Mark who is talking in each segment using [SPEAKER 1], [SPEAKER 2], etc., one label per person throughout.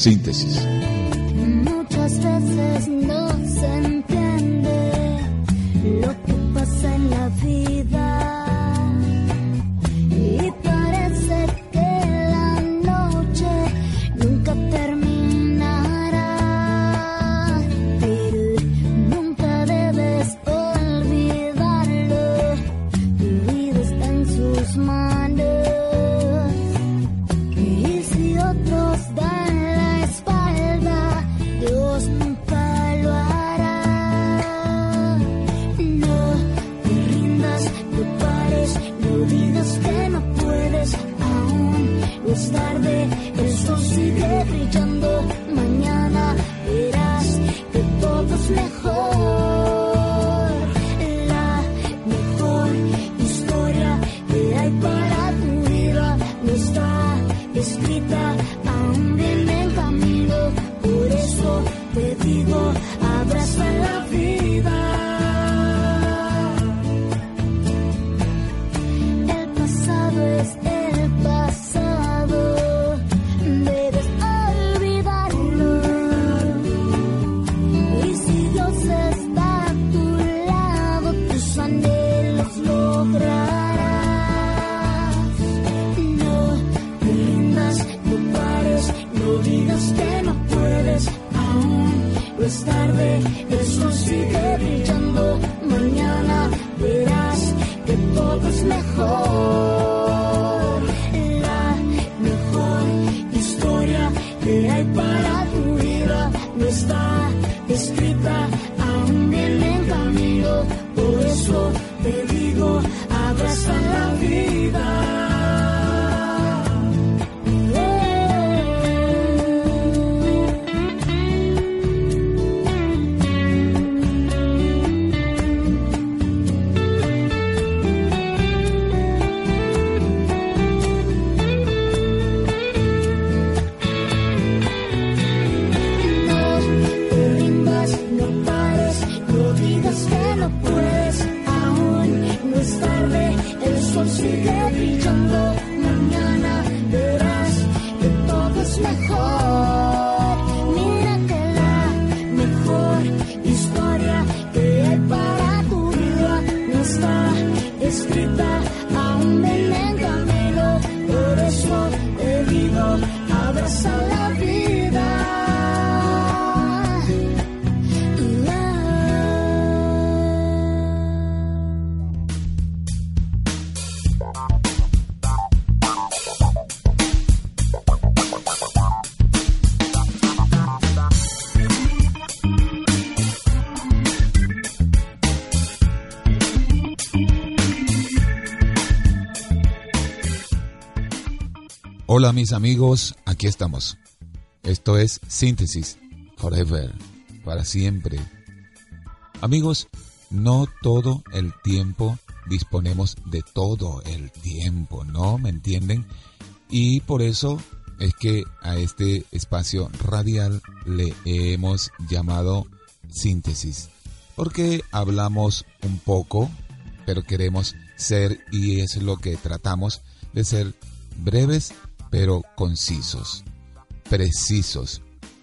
[SPEAKER 1] Síntesis.
[SPEAKER 2] Muchas veces no se entiende lo que pasa en la vida te
[SPEAKER 1] Hola mis amigos, aquí estamos. Esto es Síntesis, Forever, para siempre. Amigos, no todo el tiempo disponemos de todo el tiempo, ¿no? ¿Me entienden? Y por eso es que a este espacio radial le hemos llamado Síntesis. Porque hablamos un poco, pero queremos ser, y es lo que tratamos, de ser breves pero concisos, precisos.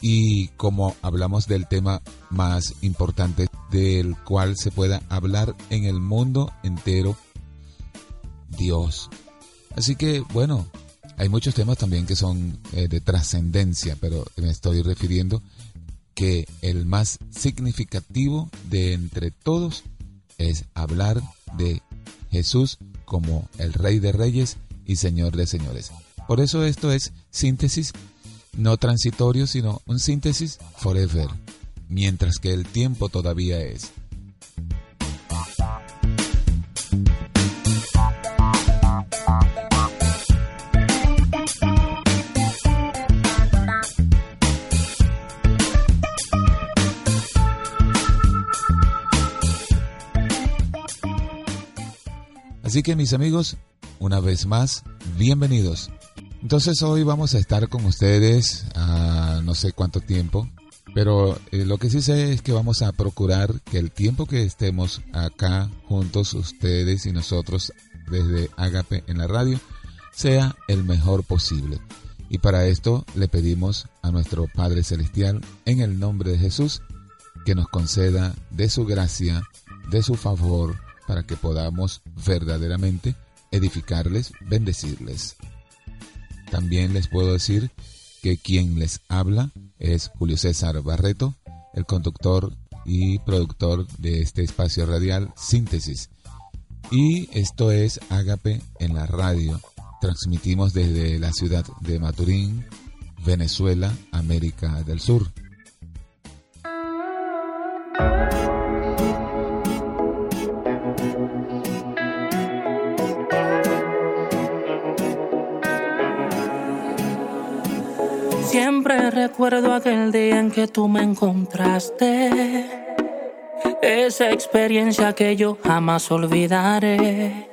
[SPEAKER 1] Y como hablamos del tema más importante del cual se pueda hablar en el mundo entero, Dios. Así que bueno, hay muchos temas también que son eh, de trascendencia, pero me estoy refiriendo que el más significativo de entre todos es hablar de Jesús como el Rey de Reyes y Señor de Señores. Por eso esto es síntesis no transitorio, sino un síntesis forever, mientras que el tiempo todavía es. Así que mis amigos, una vez más, bienvenidos. Entonces hoy vamos a estar con ustedes a no sé cuánto tiempo, pero eh, lo que sí sé es que vamos a procurar que el tiempo que estemos acá juntos, ustedes y nosotros, desde Agape en la radio, sea el mejor posible. Y para esto le pedimos a nuestro Padre Celestial, en el nombre de Jesús, que nos conceda de su gracia, de su favor, para que podamos verdaderamente edificarles, bendecirles. También les puedo decir que quien les habla es Julio César Barreto, el conductor y productor de este espacio radial Síntesis. Y esto es Ágape en la radio. Transmitimos desde la ciudad de Maturín, Venezuela, América del Sur.
[SPEAKER 3] Recuerdo aquel día en que tú me encontraste. Esa experiencia que yo jamás olvidaré.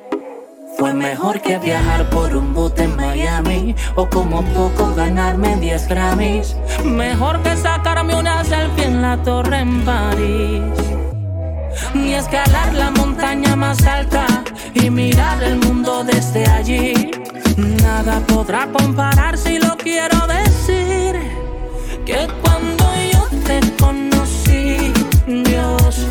[SPEAKER 3] Fue mejor que viajar por un bote en Miami o como poco ganarme 10 Grammys. Mejor que sacarme una selfie en la torre en París. Ni escalar la montaña más alta y mirar el mundo desde allí. Nada podrá comparar si lo quiero decir. Que cuando yo te conocí, Dios,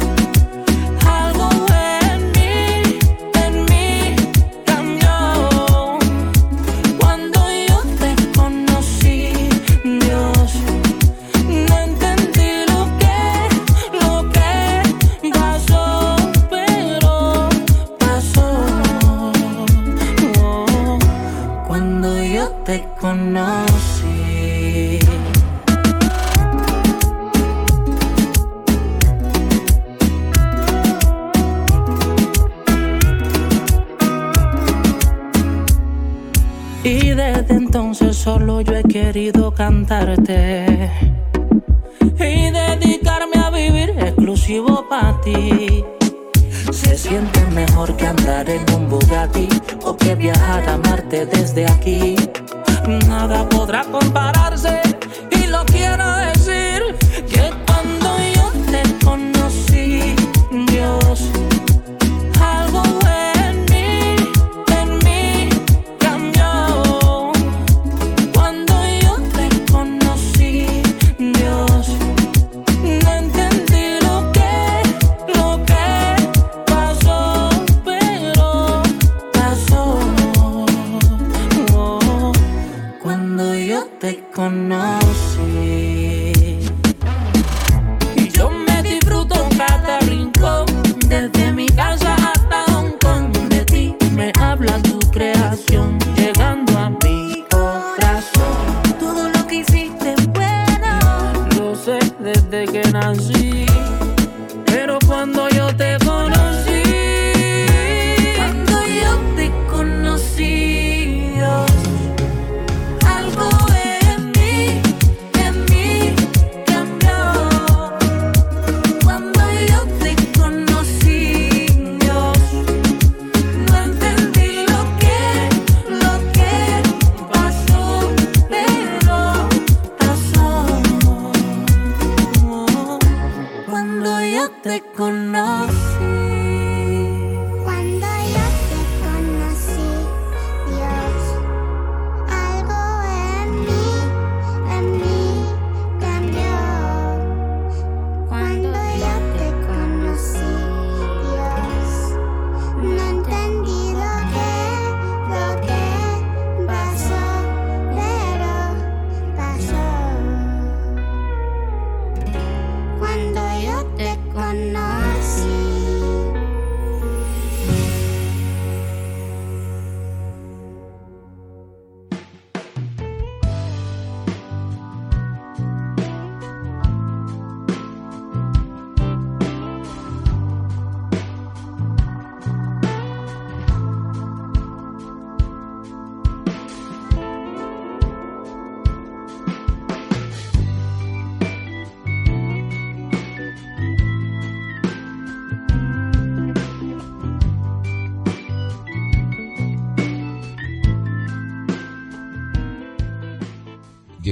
[SPEAKER 3] solo yo he querido cantarte y dedicarme a vivir exclusivo para ti. Se siente mejor que andar en un Bugatti o que viajar a Marte desde aquí. Nada podrá compararse y lo quiero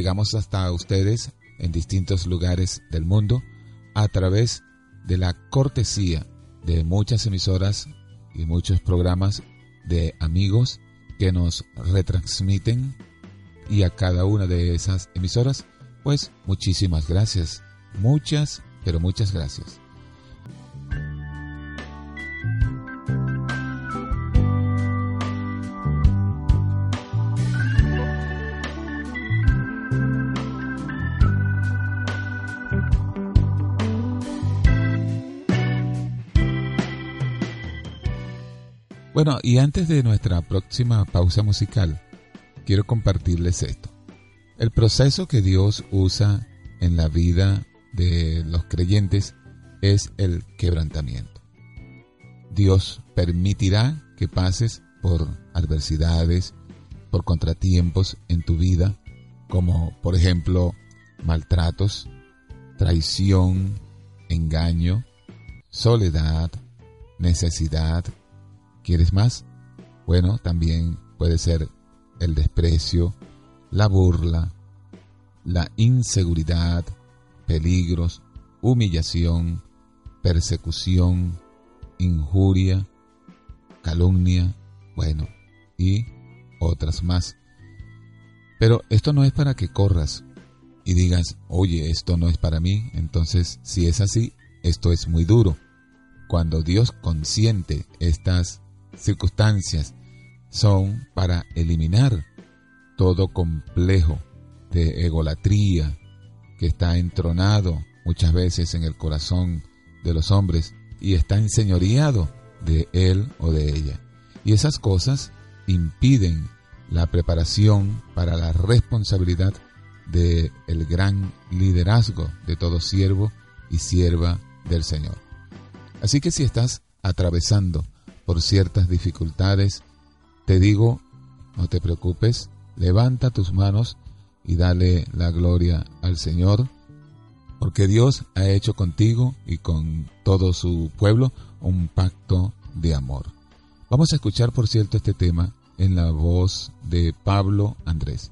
[SPEAKER 1] llegamos hasta ustedes en distintos lugares del mundo a través de la cortesía de muchas emisoras y muchos programas de amigos que nos retransmiten y a cada una de esas emisoras, pues muchísimas gracias, muchas, pero muchas gracias. Bueno, y antes de nuestra próxima pausa musical, quiero compartirles esto. El proceso que Dios usa en la vida de los creyentes es el quebrantamiento. Dios permitirá que pases por adversidades, por contratiempos en tu vida, como por ejemplo maltratos, traición, engaño, soledad, necesidad, ¿Quieres más? Bueno, también puede ser el desprecio, la burla, la inseguridad, peligros, humillación, persecución, injuria, calumnia, bueno, y otras más. Pero esto no es para que corras y digas, oye, esto no es para mí, entonces si es así, esto es muy duro. Cuando Dios consiente estas circunstancias son para eliminar todo complejo de egolatría que está entronado muchas veces en el corazón de los hombres y está enseñoreado de él o de ella. Y esas cosas impiden la preparación para la responsabilidad de el gran liderazgo de todo siervo y sierva del Señor. Así que si estás atravesando por ciertas dificultades, te digo, no te preocupes, levanta tus manos y dale la gloria al Señor, porque Dios ha hecho contigo y con todo su pueblo un pacto de amor. Vamos a escuchar, por cierto, este tema en la voz de Pablo Andrés,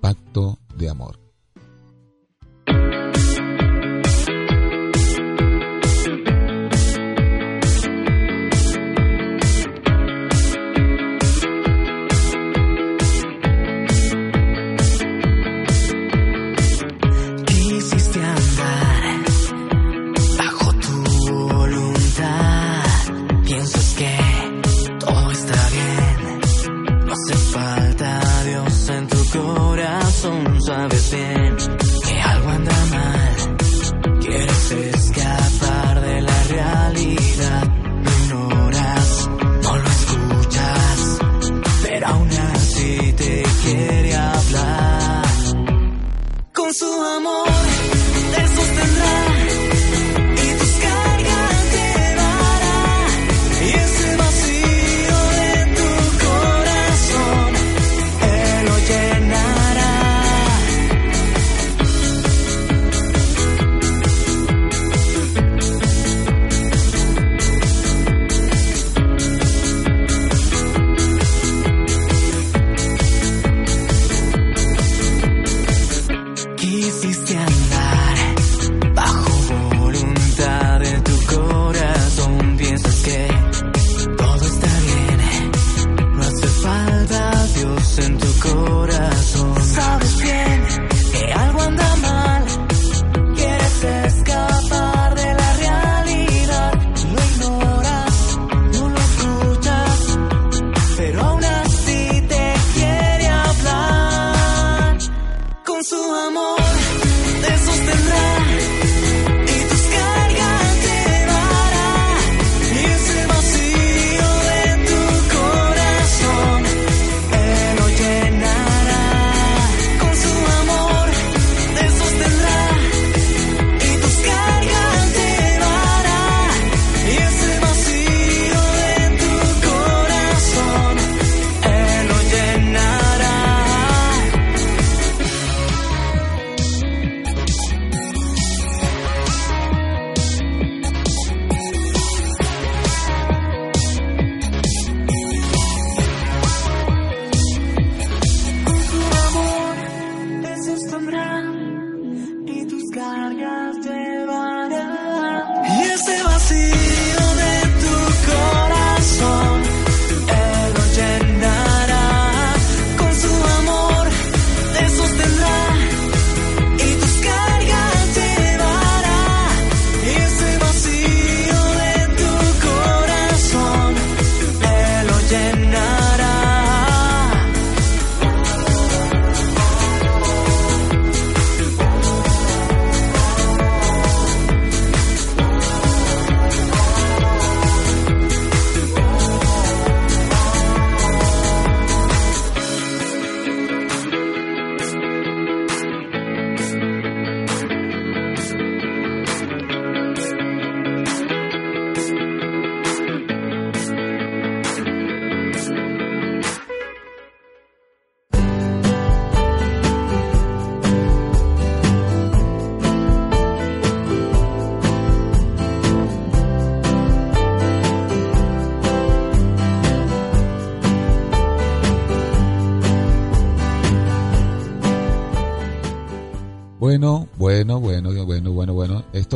[SPEAKER 1] Pacto de Amor.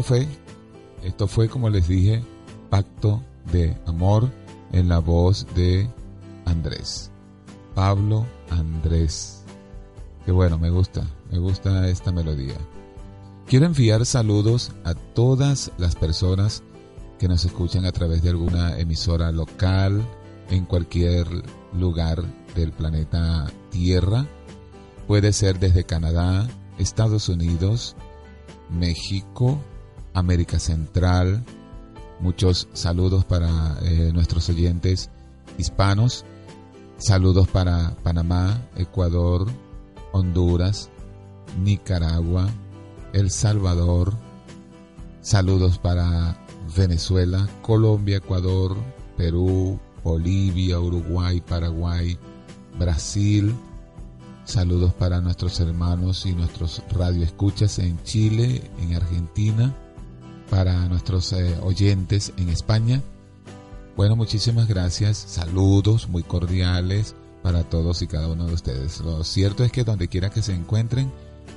[SPEAKER 1] Fue, esto fue como les dije, pacto de amor en la voz de Andrés. Pablo Andrés. Qué bueno, me gusta, me gusta esta melodía. Quiero enviar saludos a todas las personas que nos escuchan a través de alguna emisora local en cualquier lugar del planeta Tierra. Puede ser desde Canadá, Estados Unidos, México, América Central. Muchos saludos para eh, nuestros oyentes hispanos. Saludos para Panamá, Ecuador, Honduras, Nicaragua, El Salvador. Saludos para Venezuela, Colombia, Ecuador, Perú, Bolivia, Uruguay, Paraguay, Brasil. Saludos para nuestros hermanos y nuestros radioescuchas en Chile, en Argentina, para nuestros eh, oyentes en España. Bueno, muchísimas gracias. Saludos muy cordiales para todos y cada uno de ustedes. Lo cierto es que donde quiera que se encuentren,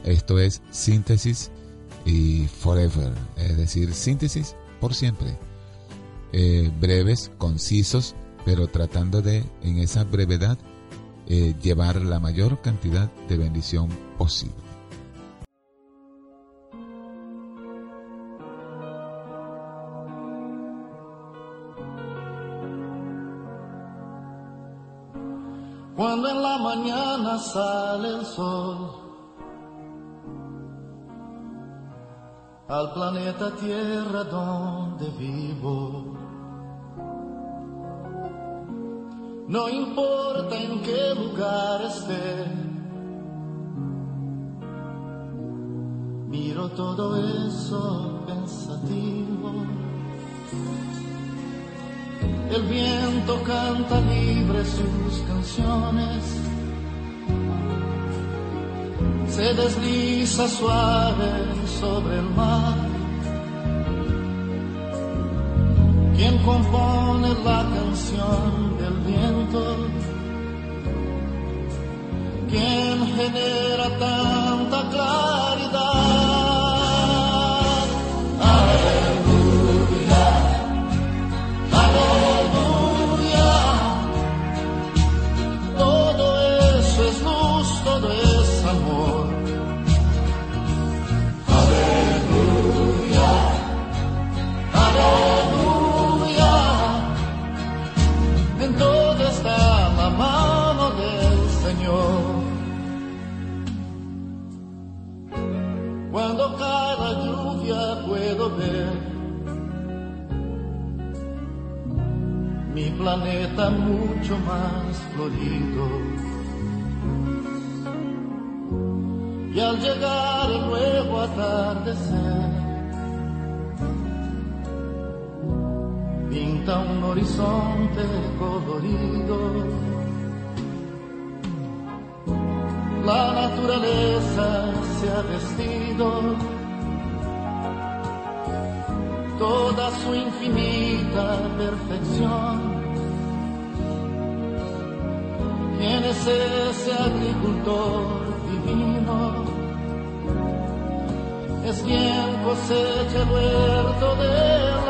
[SPEAKER 1] esto es síntesis y forever, es decir, síntesis por siempre. Eh, breves, concisos, pero tratando de, en esa brevedad, eh, llevar la mayor cantidad de bendición posible.
[SPEAKER 4] Sale el sol al planeta Tierra donde vivo. No importa en qué lugar esté, miro todo eso pensativo. El viento canta libre sus canciones se desliza suave sobre el mar. Quien compone la canción del viento, quien genera tanta claridad. Mi planeta mucho más florido. Y al llegar el nuevo atardecer, pinta un horizonte colorido. La naturaleza se ha vestido toda su infinita perfección. ¿Quién es ese agricultor divino? Es quien cosecha el huerto del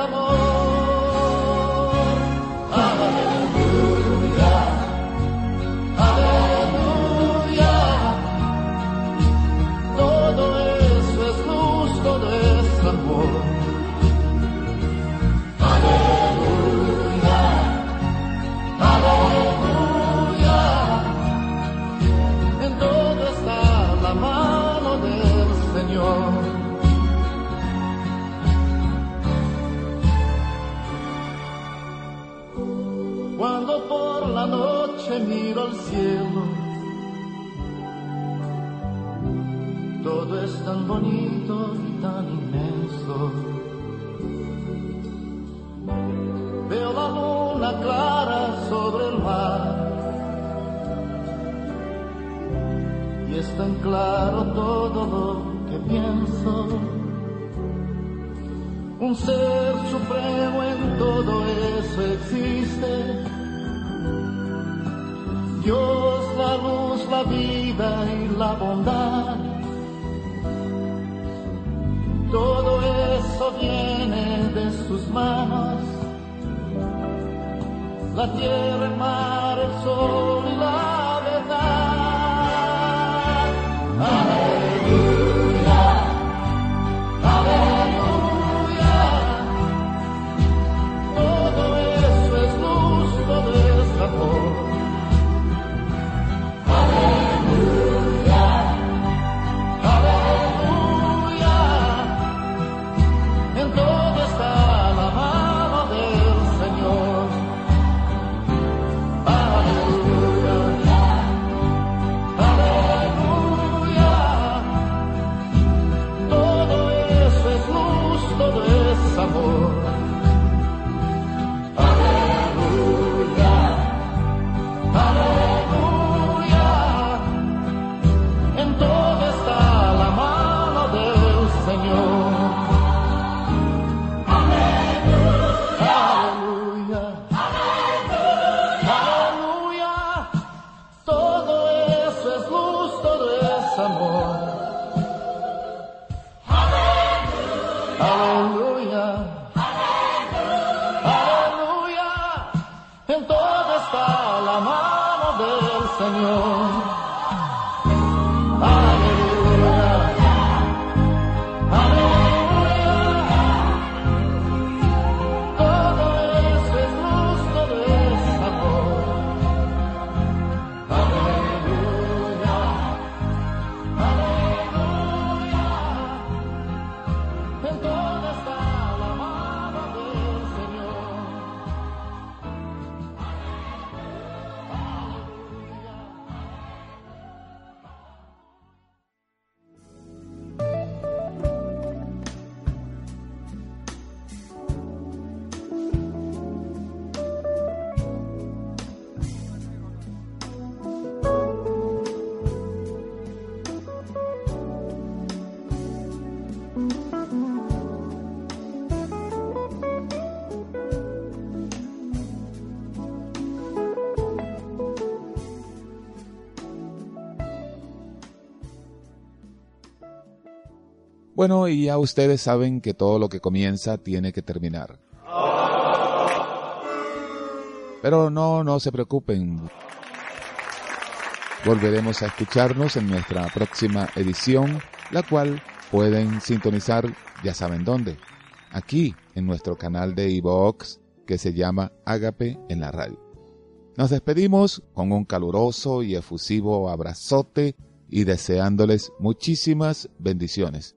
[SPEAKER 4] Es tan claro todo lo que pienso. Un ser supremo en todo eso existe. Dios, la luz, la vida y la bondad. viene de sus manos. La tierra, el mar, el sol y la Amen. Del Señor.
[SPEAKER 1] Bueno, y ya ustedes saben que todo lo que comienza tiene que terminar. Pero no, no se preocupen. Volveremos a escucharnos en nuestra próxima edición, la cual pueden sintonizar, ya saben dónde, aquí en nuestro canal de iVoox que se llama Ágape en la radio. Nos despedimos con un caluroso y efusivo abrazote y deseándoles muchísimas bendiciones.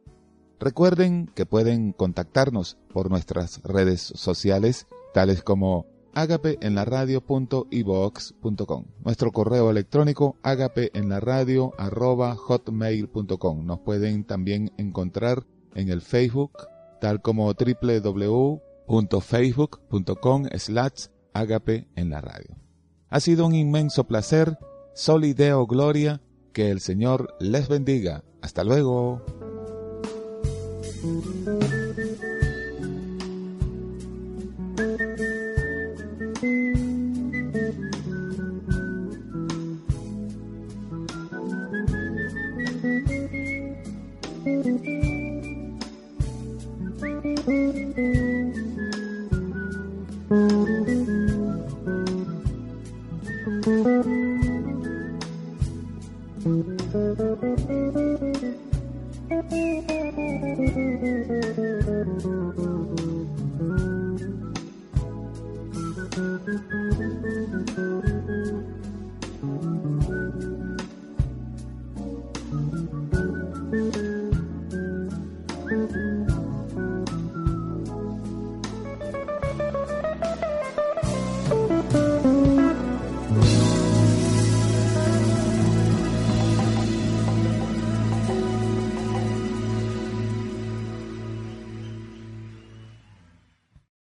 [SPEAKER 1] Recuerden que pueden contactarnos por nuestras redes sociales, tales como agapeenlaradio.ivox.com. Nuestro correo electrónico agapeenlaradio.hotmail.com. Nos pueden también encontrar en el Facebook, tal como www.facebook.com slash agape en la radio. Ha sido un inmenso placer, solideo gloria, que el Señor les bendiga. Hasta luego.
[SPEAKER 2] Thank you.